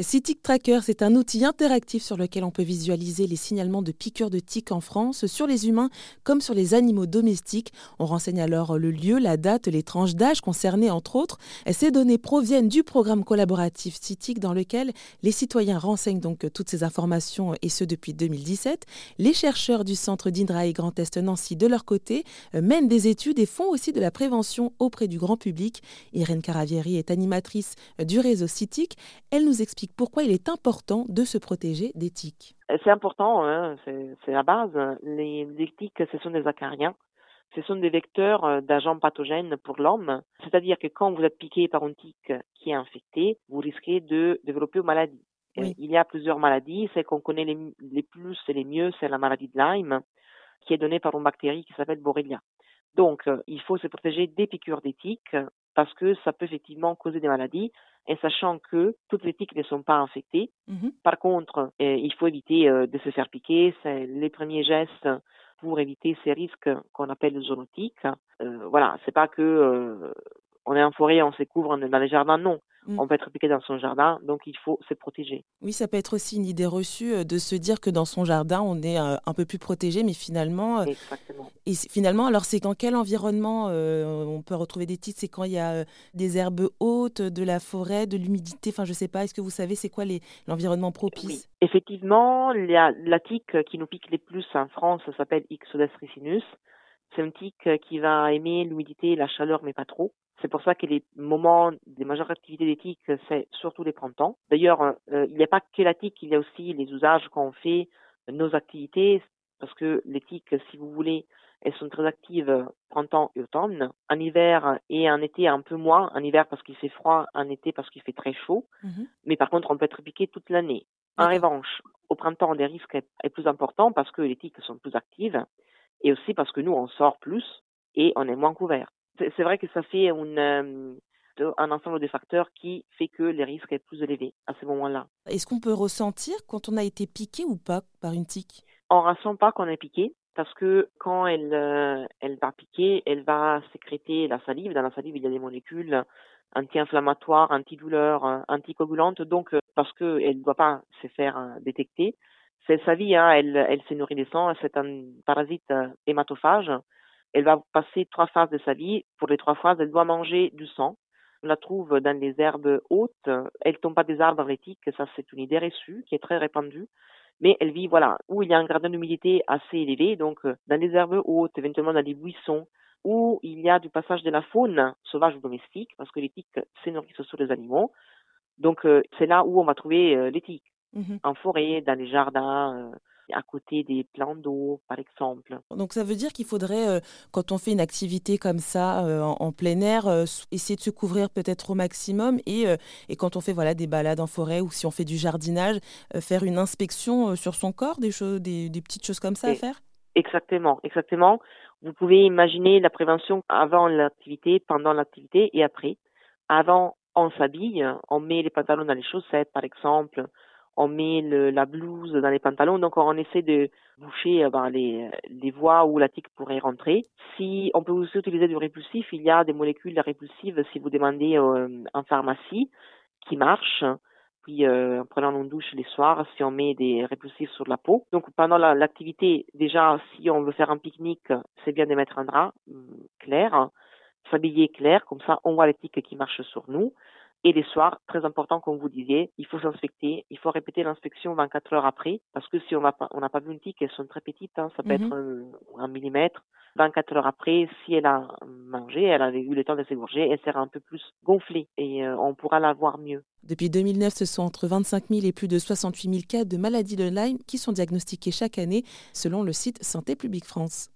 CITIC Tracker, c'est un outil interactif sur lequel on peut visualiser les signalements de piqûres de tiques en France sur les humains comme sur les animaux domestiques. On renseigne alors le lieu, la date, les tranches d'âge concernées entre autres. ces données proviennent du programme collaboratif CITIC dans lequel les citoyens renseignent donc toutes ces informations et ce depuis 2017. Les chercheurs du centre d'Indra et Grand Est Nancy de leur côté euh, mènent des études et font aussi de la prévention auprès du grand public. Irène Caravieri est animatrice du réseau CITIC. Elle nous explique pourquoi il est important de se protéger des tiques. C'est important, hein, c'est la base. Les, tiques, ce sont des acariens. Ce sont des vecteurs euh, d'agents pathogènes pour l'homme. C'est-à-dire que quand vous êtes piqué par une tique qui est infectée, vous risquez de développer une maladie. Il y a plusieurs maladies. Celle qu'on connaît les, plus et les mieux, c'est la maladie de Lyme, qui est donnée par une bactérie qui s'appelle Borrelia. Donc, euh, il faut se protéger des piqûres des tiques parce que ça peut effectivement causer des maladies et sachant que toutes les tiques ne sont pas infectées. Mmh Par contre, euh, il faut éviter euh, de se faire piquer. C'est les premiers gestes pour éviter ces risques qu'on appelle zoonotiques. Euh, voilà, c'est pas que euh, on est en forêt, on se couvre dans les jardins, non. Mm. On peut être piqué dans son jardin, donc il faut se protéger. Oui, ça peut être aussi une idée reçue euh, de se dire que dans son jardin, on est euh, un peu plus protégé, mais finalement. Euh, Exactement. Et finalement, alors c'est dans quel environnement on peut retrouver des titres? C'est quand il y a des herbes hautes, de la forêt, de l'humidité? Enfin, je ne sais pas, est-ce que vous savez c'est quoi l'environnement propice? Oui. Effectivement, la, la tique qui nous pique les plus en France s'appelle Ixodes ricinus. C'est un tique qui va aimer l'humidité et la chaleur, mais pas trop. C'est pour ça que les moments des majeures activités d'éthique, c'est surtout les printemps. D'ailleurs, euh, il n'y a pas que l'éthique, il y a aussi les usages qu'on fait, nos activités, parce que l'éthique, si vous voulez, elles sont très actives printemps et automne. En hiver et en été un peu moins. En hiver parce qu'il fait froid, en été parce qu'il fait très chaud. Mmh Mais par contre, on peut être piqué toute l'année. En revanche, au printemps, les risques est plus important parce que les tiques sont plus actives et aussi parce que nous, on sort plus et on est moins couvert c'est vrai que ça fait euh, un ensemble de facteurs qui fait que les risques est plus élevés à ce moment-là. Est-ce qu'on peut ressentir quand on a été piqué ou pas par une tique? On ne ressent pas qu'on est piqué parce que quand elle, euh, elle va piquer, elle va sécréter la salive. Dans la salive, il y a des molécules anti-inflammatoires, antidouleurs, euh, anticoagulantes. Donc, parce qu'elle ne doit pas se faire détecter, c'est sa vie. Hein, elle, elle se nourrit des sangs. C'est un parasite hématophage elle va passer trois phases de sa vie. Pour les trois phases, elle doit manger du sang. On la trouve dans les herbes hautes. Elle tombe pas des arbres éthiques. Ça, c'est une idée reçue qui est très répandue. Mais elle vit, voilà, où il y a un gradient d'humidité assez élevé. Donc, dans les herbes hautes, éventuellement dans les buissons, où il y a du passage de la faune sauvage ou domestique, parce que les tiques se nourrissent sur les animaux. Donc, euh, c'est là où on va trouver euh, les tiques. Mmh en forêt, dans les jardins, euh, à côté des plans d'eau, par exemple. Donc ça veut dire qu'il faudrait, euh, quand on fait une activité comme ça euh, en, plein air, euh, essayer de se couvrir peut-être au maximum et, et quand on fait voilà, des balades en forêt ou si on fait du jardinage, faire une inspection sur son corps, des, choses, des, petites choses comme ça à faire? Exactement, exactement. Vous pouvez imaginer la prévention avant l'activité, pendant l'activité et après. Avant, on s'habille, on met les pantalons dans les chaussettes, par exemple, on met la blouse dans les pantalons, donc on essaie de boucher euh, ben, les, voies où la tique pourrait rentrer. Si on peut aussi utiliser du répulsif, il y a des molécules répulsives si vous demandez euh, en pharmacie qui marchent. Puis euh, en prenant une douche les soirs, si on met des répulsifs sur la peau. Donc pendant l'activité, déjà si on veut faire un pique-nique, c'est bien de mettre un drap clair, s'habiller clair, comme ça on voit les tiques qui marchent sur nous. Et les soirs, très important, comme vous disiez, il faut s'inspecter. Il faut répéter l'inspection 24 heures après, parce que si on n'a pas, on n'a pas vu une tique, elles sont très petites, hein, ça peut être mhm. un, millimètre. 24 heures après, si elle a mangé, elle avait eu le temps de s'égorger, elle sera un peu plus gonflée et euh, on pourra la voir mieux. Depuis 2009, ce sont entre 25 000 et plus de 68 000 cas de maladies de Lyme qui sont diagnostiqués chaque année, selon le site Santé publique France.